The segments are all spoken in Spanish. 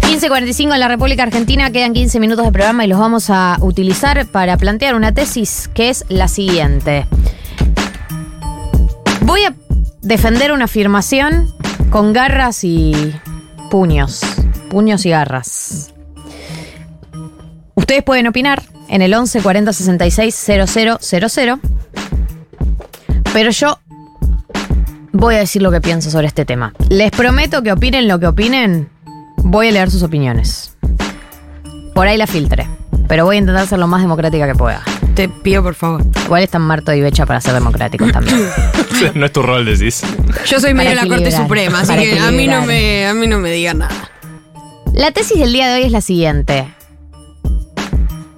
...15.45 en la República Argentina, quedan 15 minutos de programa y los vamos a utilizar para plantear una tesis que es la siguiente. Voy a defender una afirmación con garras y puños. Puños y garras. Ustedes pueden opinar en el 11 40 66 000, pero yo voy a decir lo que pienso sobre este tema. Les prometo que opinen lo que opinen, voy a leer sus opiniones. Por ahí la filtre, pero voy a intentar ser lo más democrática que pueda. Te pido por favor. Igual están Marto y Becha para ser democráticos también. no es tu rol, decís. Yo soy medio de la Corte Suprema, así que a mí no me, a mí no me digan nada. La tesis del día de hoy es la siguiente.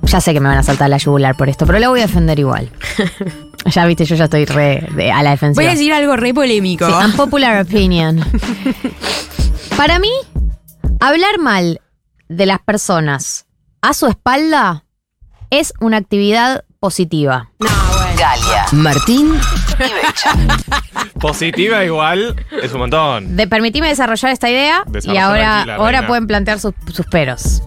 Ya sé que me van a saltar la yugular por esto, pero la voy a defender igual. ya viste, yo ya estoy re de- a la defensiva. Voy a decir algo re polémico. Sí, unpopular opinion. Para mí, hablar mal de las personas a su espalda es una actividad positiva. Galia, Martín y Becha. Positiva igual es un montón. De, permitime desarrollar esta idea y ahora, ahora pueden plantear sus, sus peros.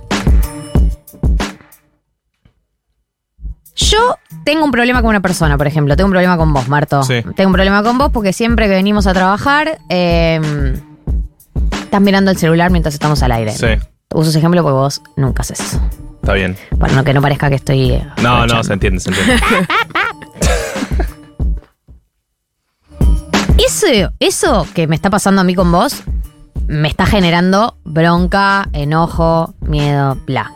Yo tengo un problema con una persona, por ejemplo. Tengo un problema con vos, Marto. Sí. Tengo un problema con vos porque siempre que venimos a trabajar, eh, estás mirando el celular mientras estamos al aire. Sí, Uso ese ejemplo porque vos nunca haces eso. está bien. Para no que no parezca que estoy. eh, No, no, se entiende, se entiende. Eso, eso que me está pasando a mí con vos me está generando bronca, enojo, miedo, bla.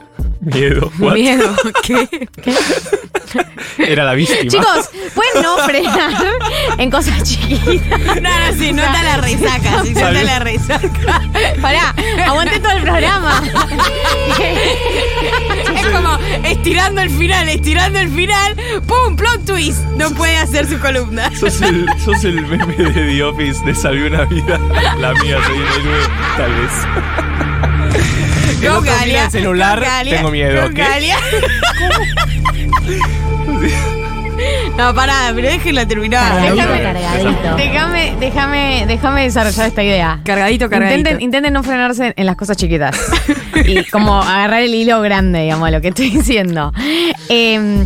Miedo. what? Miedo. ¿Qué? Era la víctima. Chicos, pueden no frenar en cosas chiquitas. No, no, sí, nota la resaca, sí, nota Salió. la resaca. Pará, aguanté todo el programa. Es como estirando el final, estirando el final, ¡pum! Plot twist. No puede hacer su columna. Sos el, sos el meme de The Office de Salvé una vida. La mía soy un héroe, tal vez. El celular, Galia. tengo miedo. Go, ¿Qué? Galia. No, pará, pero déjenla terminar. Déjame- cargadito. Déjame, déjame, déjame desarrollar esta idea. Cargadito, cargadito. Intenten, intenten no frenarse en las cosas chiquitas. y como agarrar el hilo grande, digamos, lo que estoy diciendo. Eh,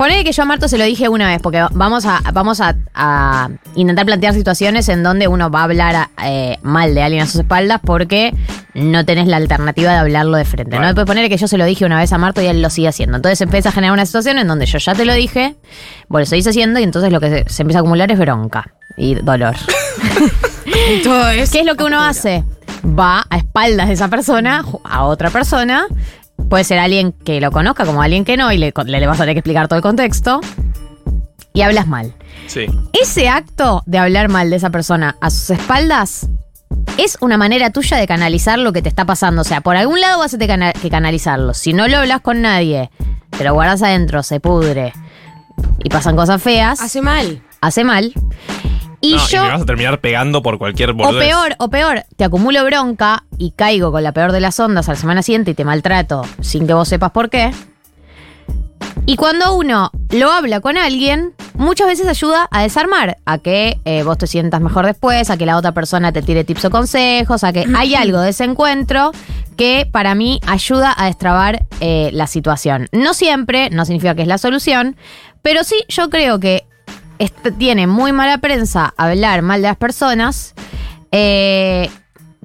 ponele que yo a Marto se lo dije una vez, porque vamos a, vamos a, a intentar plantear situaciones en donde uno va a hablar eh, mal de alguien a sus espaldas porque no tenés la alternativa de hablarlo de frente. ¿no? Claro. Después ponerle que yo se lo dije una vez a Marto y él lo sigue haciendo. Entonces empieza a generar una situación en donde yo ya te lo dije, vos lo seguís haciendo y entonces lo que se, se empieza a acumular es bronca y dolor. Todo. ¿Qué es lo que uno hace? Va a espaldas de esa persona, a otra persona. Puede ser alguien que lo conozca como alguien que no, y le, le vas a tener que explicar todo el contexto. Y hablas mal. Sí. Ese acto de hablar mal de esa persona a sus espaldas es una manera tuya de canalizar lo que te está pasando. O sea, por algún lado vas a tener que canalizarlo. Si no lo hablas con nadie, te lo guardas adentro, se pudre y pasan cosas feas, Hace mal. hace mal. Y No, yo. me vas a terminar pegando por cualquier O peor, o peor, te acumulo bronca y caigo con la peor de las ondas a la semana siguiente y te maltrato sin que vos sepas por qué. Y cuando uno lo habla con alguien, muchas veces ayuda a desarmar, a que eh, vos te sientas mejor después, a que la otra persona te tire tips o consejos, a que hay algo de ese encuentro que para mí ayuda a destrabar eh, la situación. No siempre, no significa que es la solución, pero sí yo creo que tiene muy mala prensa hablar mal de las personas, eh,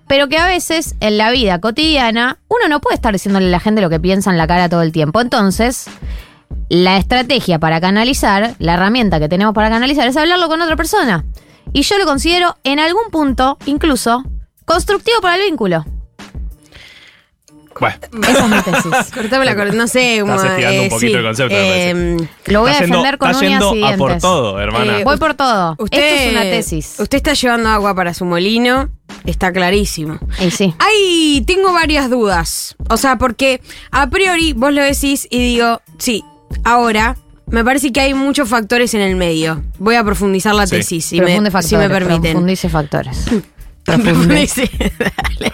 pero que a veces en la vida cotidiana uno no puede estar diciéndole a la gente lo que piensa en la cara todo el tiempo. Entonces, la estrategia para canalizar, la herramienta que tenemos para canalizar es hablarlo con otra persona. Y yo lo considero en algún punto, incluso, constructivo para el vínculo. Bueno, Esa es mi tesis. Cortame la no sé. Estás estirando un eh, poquito sí, el concepto, me em, Lo voy a yendo- defender con está uñas yendo y a por todo, hermana. Eh, Voy por todo. Usted, Esto es una tesis. Usted está llevando agua para su molino, está clarísimo. Y sí. Ay, tengo varias dudas. O sea, porque a priori vos lo decís y digo, sí, ahora me parece que hay muchos factores en el medio. Voy a profundizar la Sí. tesis, si me, si factores. me permiten. Profundice factores. profunde. Dale.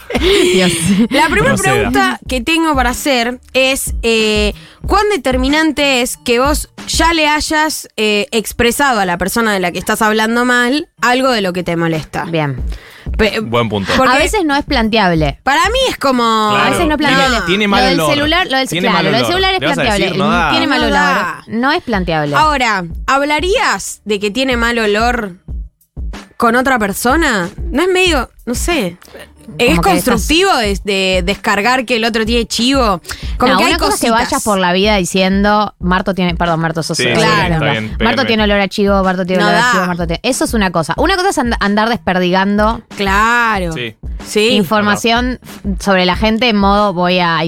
Dios. La primera Proceda. pregunta que tengo para hacer es: eh, ¿cuán determinante es que vos ya le hayas eh, expresado a la persona de la que estás hablando mal algo de lo que te molesta? Bien. Pe- Buen punto. Porque- a veces no es planteable. Para mí es como. A veces no es planteable. Tiene- tiene mal lo del olor. celular, lo del, Tiene claro, mal lo del olor. celular es planteable. decir, no da. Tiene mal No olor. da. No es planteable. Ahora, ¿hablarías de que tiene mal olor con otra persona? No es medio, no sé. ¿Es Como que constructivo de, de descargar que el otro tiene chivo? Como No, que hay una cosa es que vayas por la vida diciendo, Marto tiene, perdón, Marto, sos Sí, Claro. bien, Marto tiene olor a chivo, Marto tiene No olor a chivo, Marto tiene. Eso es una cosa. Una cosa es and- andar desperdigando Claro. Sí. Sí. información sobre la gente en modo voy a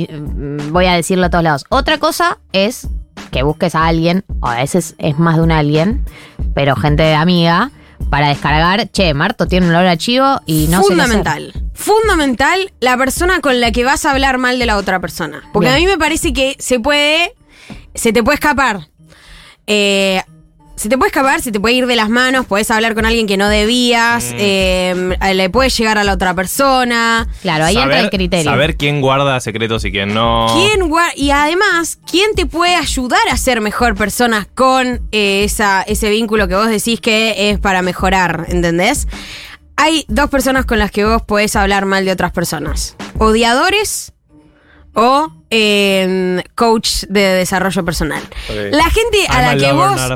voy a decirlo a todos lados. Otra cosa es que busques a alguien, o a veces es más de un alguien, pero gente de amiga, para descargar, che, Marto tiene un olor a chivo y no qué hacer. Fundamental. Fundamental la persona con la que vas a hablar mal de la otra persona. Porque Bien. a mí me parece que se puede. Se te puede escapar. Eh, se te puede escapar, se te puede ir de las manos, puedes hablar con alguien que no debías, Mm. eh, le puedes llegar a la otra persona. Claro, ahí entra el criterio. Saber quién guarda secretos y quién no. ¿Quién y además, ¿quién te puede ayudar a ser mejor persona con eh, esa, ese vínculo que vos decís que es para mejorar? ¿Entendés? Hay dos personas con las que vos podés hablar mal de otras personas. Odiadores o eh, coach de desarrollo personal. La gente a I'm la a que lover, vos a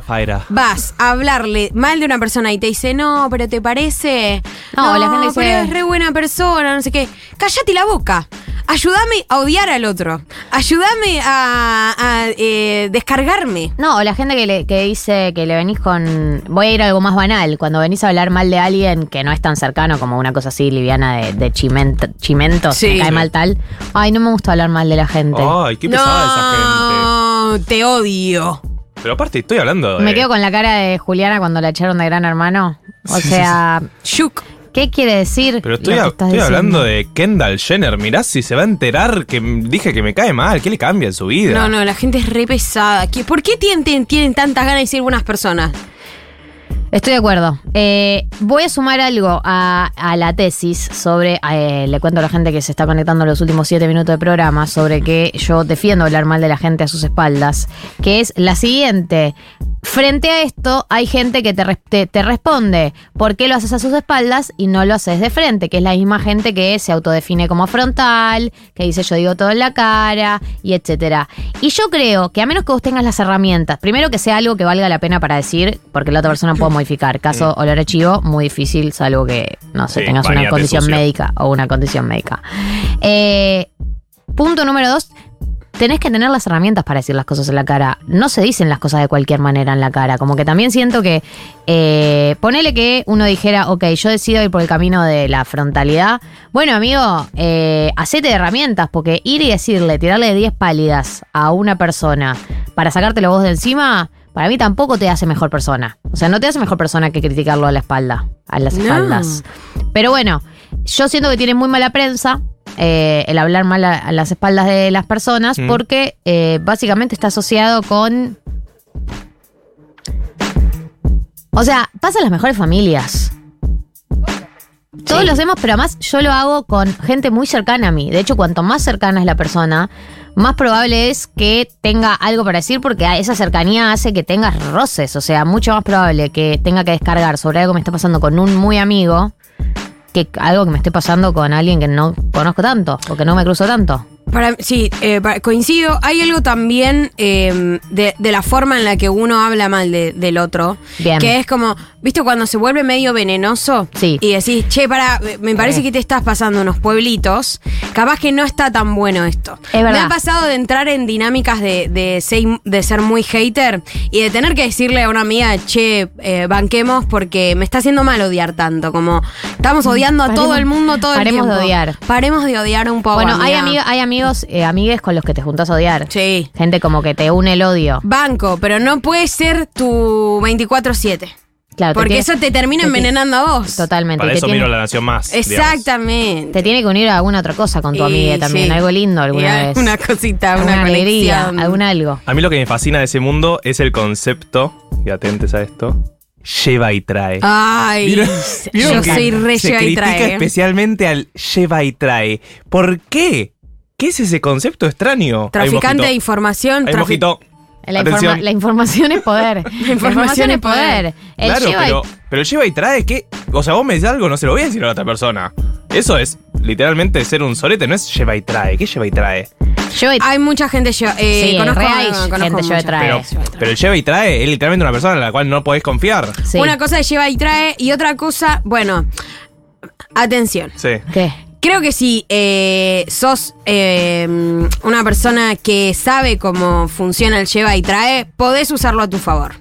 vas a hablarle mal de una persona y te dice, no, pero te parece. No, la gente dice- pero es re buena persona, no sé qué. Cállate la boca. Ayúdame a odiar al otro. Ayúdame a, a, eh, descargarme. No, o la gente que, le, que dice que le venís con. Voy a ir a algo más banal. Cuando venís a hablar mal de alguien que no es tan cercano como una cosa así liviana de, de chimento, chimentos, Sí. me cae mal tal. Ay, no me gusta hablar mal de la gente. Ay, qué pesada esa gente. no, te odio. Pero aparte, estoy hablando de. Me quedo con la cara de Juliana cuando la echaron de gran hermano. O sea, Shuk. ¿Qué quiere decir? Pero estoy, lo que a- estás estoy hablando de Kendall Jenner. Mirá si se va a enterar que dije que me cae mal. ¿Qué le cambia en su vida? No, no, la gente es re pesada. ¿Qué- ¿Por qué tienen, tienen- tienen tantas ganas de decir buenas personas? Estoy de acuerdo. Eh, voy a sumar algo a, a la tesis sobre, eh, le cuento a la gente que se está conectando en los últimos siete minutos de programa, sobre que yo defiendo hablar mal de la gente a sus espaldas, que es la siguiente. Frente a esto hay gente que te, res- te, te responde por qué lo haces a sus espaldas y no lo haces de frente, que es la misma gente que se autodefine como frontal, que dice yo digo todo en la cara y etcétera. Y yo creo que a menos que vos tengas las herramientas, primero que sea algo que valga la pena para decir, porque la otra persona puede modificar. Caso olor a chivo, muy difícil, salvo que, no sé, Sí, tengas una condición sucio. médica o una condición médica. Eh, punto número dos. Tenés que tener las herramientas para decir las cosas en la cara. No se dicen las cosas de cualquier manera en la cara. Como que también siento que. Eh, ponele que uno dijera, ok, yo decido ir por el camino de la frontalidad. Bueno, amigo, eh, hacete de herramientas, porque ir y decirle, tirarle 10 pálidas a una persona para sacártelo vos de encima, para mí tampoco te hace mejor persona. O sea, no te hace mejor persona que criticarlo a la espalda, a las No. espaldas. Pero bueno, yo siento que tiene muy mala prensa eh, el hablar mal a, a las espaldas de las personas Mm. porque eh, básicamente está asociado con... O sea, pasa en las mejores familias. Todos lo hacemos, pero además yo lo hago con gente muy cercana a mí. De hecho, cuanto más cercana es la persona, más probable es que tenga algo para decir porque esa cercanía hace que tengas roces. O sea, mucho más probable que tenga que descargar sobre algo que me está pasando con un muy amigo que algo que me esté pasando con alguien que no conozco tanto o que no me cruzo tanto. Para, sí, eh, para- coincido. Hay algo también eh, de, de la forma en la que uno habla mal de- del otro. Bien. Que es como, ¿viste cuando se vuelve medio venenoso? Sí. Y decís, che, para, me parece Eh. que te estás pasando unos pueblitos. Capaz que no está tan bueno esto. Es verdad. Me ha pasado de entrar en dinámicas de, de, ser, de ser muy hater y de tener que decirle a una amiga, che, eh, banquemos porque me está haciendo mal odiar tanto. Como estamos odiando a Paremos- todo el mundo todo el paremos tiempo. de odiar. Paremos de odiar un poco. bueno, hay, amiga. amiga- hay amigos, eh, amigues con los que te juntás a odiar. Sí. Gente como que te une el odio. Banco, pero no puede ser tu 24-7. Claro, te Porque tiene- eso te termina te envenenando a vos. Totalmente. Para te eso tiene- miro la nación más. digamos. Exactamente. Te tiene que unir a alguna otra cosa con tu Y amiga también. sí. Algo lindo Y alguna vez. Una cosita, alguna una alegría, conexión. algún algo. A mí lo que me fascina de ese mundo es el concepto, y atentes a esto, lleva y trae. Ay, ¿Vieron- vieron yo soy re se lleva y critica trae. especialmente al lleva y trae. ¿Por qué? ¿Qué es ese concepto extraño? Traficante de información. Hay un trafi- mojito. La, informa- Atención. la información es poder. la información es poder. El Claro, lleva y- pero, pero lleva y trae, ¿qué? O sea, vos me decís algo, no se lo voy a decir a la otra persona. Eso es literalmente ser un sorete, no es lleva y trae. ¿Qué lleva y trae? lleva y- Hay mucha gente lleva. Eh, Sí, conozco, hay conozco gente lleva y trae. Pero, pero el lleva y trae es literalmente una persona en la cual no podés confiar. sí. Una cosa es lleva y trae y otra cosa, bueno, atención. Sí. ¿Qué? Creo que si eh, sos eh, una persona que sabe cómo funciona el lleva y trae, podés usarlo a tu favor.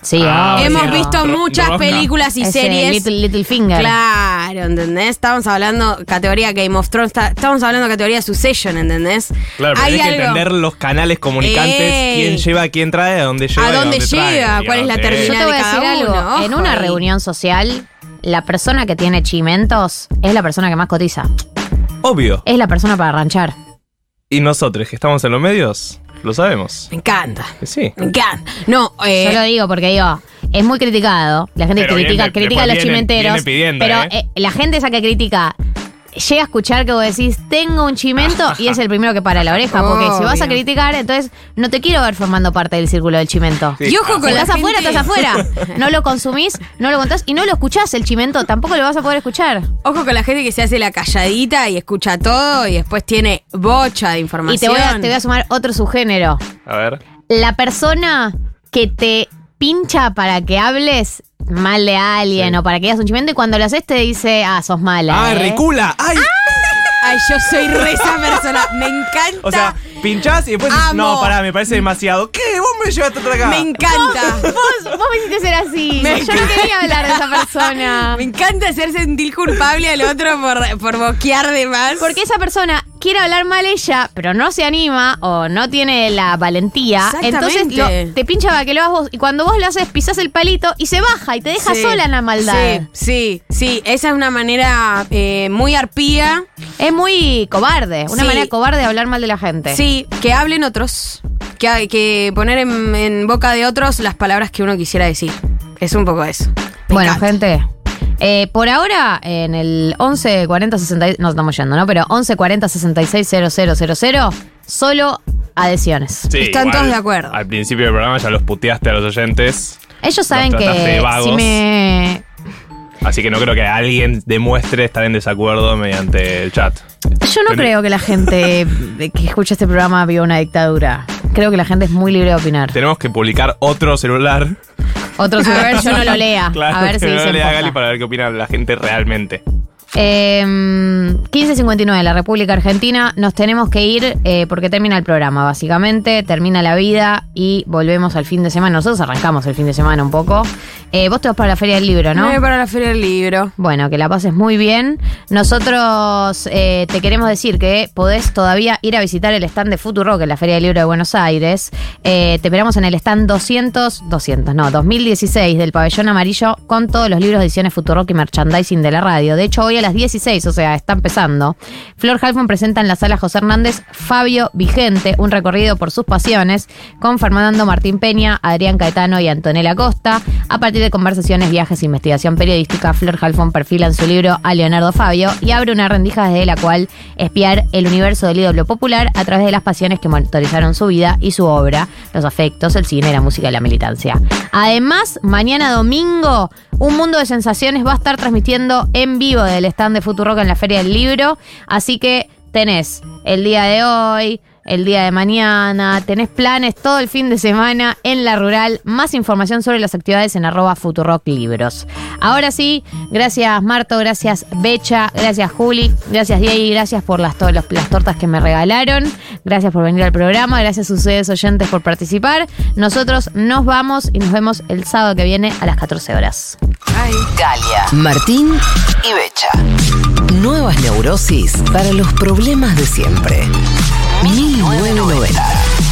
Sí, Ah. Hemos sí, visto muchas películas y Ese series. Little, Little Finger. Claro, ¿entendés? Estamos hablando categoría Game of Thrones, está- estamos hablando categoría Succession, ¿entendés? Claro, pero Hay tenés que entender los canales comunicantes, Ey. quién lleva, quién trae, a dónde lleva. ¿A y dónde trae, llega? ¿Cuál es la Yo terminal? te voy a de decir cada algo. uno, en una ahí. reunión social, la persona que tiene chimentos es la persona que más cotiza. Obvio. Es la persona para ranchar. Y nosotros que estamos en los medios, lo sabemos. Me encanta. Que sí. Me encanta. No, eh, Yo lo digo porque digo, es muy criticado. La gente Pero critica, viene- critica a después los viene- chimenteros. viene pidiendo, pero ¿eh? eh, la gente esa que critica llega a escuchar que vos decís, tengo un chimento y es el primero que para la oreja. Porque si vas a criticar, entonces no te quiero ver formando parte del círculo del chimento. Sí. y ojo con Si la estás afuera, estás afuera. No lo consumís, no lo contás y no lo escuchás el chimento, tampoco lo vas a poder escuchar. Ojo con la gente que se hace la calladita y escucha todo y después tiene bocha de información. Y te voy, a, te voy a sumar otro subgénero. A ver. La persona que te pincha para que hables mal de alguien Sí. o para que digas un chimento y cuando lo haces te dice, ah, sos mala. ¡Ah, ¿eh?". recula! ¡Ay! Ay, yo soy re esa persona. Me encanta. O sea, pinchás y después dices, Amo. no, pará, me parece demasiado. ¿Qué? ¿Vos me llevaste hasta acá? me encanta. Vos, vos me hiciste ser así. Me Yo no quería hablar de esa persona. Me encanta hacer sentir culpable al otro por, por boquear de más. Porque esa persona quiere hablar mal ella, pero no se anima o no tiene la valentía. Entonces lo- te pincha para que lo hagas vos. Y cuando vos lo haces, pisás el palito y se baja y te deja Sí. sola en la maldad. Sí, sí, sí. Esa es una manera eh, muy arpía. Es muy cobarde. Una Sí. manera cobarde de hablar mal de la gente. Sí, que hablen otros. Que hay que poner en, en boca de otros las palabras que uno quisiera decir. Es un poco eso. Me Bueno, encanta. gente. Eh, por ahora, en el 11 40 66, no estamos yendo, ¿no? Pero 11 40 66 000, solo adhesiones. Sí, Están igual, todos de acuerdo. Al principio del programa ya los puteaste a los oyentes. Ellos saben Los trataste de que vagos. si me. Así que no creo que alguien demuestre estar en desacuerdo mediante el chat. Yo no Pero- creo que la gente de que escucha este programa viva una dictadura. Creo que la gente es muy libre de opinar. Tenemos que publicar otro celular. Otro celular yo no lo lea. Claro, a ver si no lea. Gali para ver qué opina la gente realmente. Eh, 1559, la República Argentina. Nos tenemos que ir eh, porque termina el programa, básicamente. Termina la vida y volvemos al fin de semana. Nosotros arrancamos el fin de semana un poco. Eh, vos te vas para la Feria del Libro, ¿no? Me voy para la Feria del Libro. Bueno, que la pases muy bien. Nosotros eh, te queremos decir que podés todavía ir a visitar el stand de Futurock en la Feria del Libro de Buenos Aires. Eh, te esperamos en el stand 200, 200, no, 2016 del Pabellón Amarillo con todos los libros de ediciones Futurock y merchandising de la radio. De hecho, hoy a las 16, o sea, está empezando. Flor Halfon presenta en la sala José Hernández Fabio Vigente, un recorrido por sus pasiones con Fernando Martín Peña, Adrián Caetano y Antonella Costa. A partir de conversaciones, viajes e investigación periodística, Flor Halfon perfila en su libro a Leonardo Fabio y abre una rendija desde la cual espiar el universo del ídolo popular a través de las pasiones que motorizaron su vida y su obra, los afectos, el cine, la música y la militancia. Además, mañana domingo, un mundo de sensaciones va a estar transmitiendo en vivo del stand de Futurock en la Feria del Libro, así que tenés el día de hoy, el día de mañana, tenés planes todo el fin de semana en la rural. Más información sobre las actividades en arroba Futurock Libros. Ahora sí, gracias Marto, gracias Becha, gracias Juli, gracias Diego, gracias por las, to- los- las tortas que me regalaron, gracias por venir al programa, gracias a ustedes oyentes por participar. Nosotros nos vamos y nos vemos el sábado que viene a las 14 horas. Ay. Galia, Martín y Becha. Nuevas neurosis para los problemas de siempre. 1990.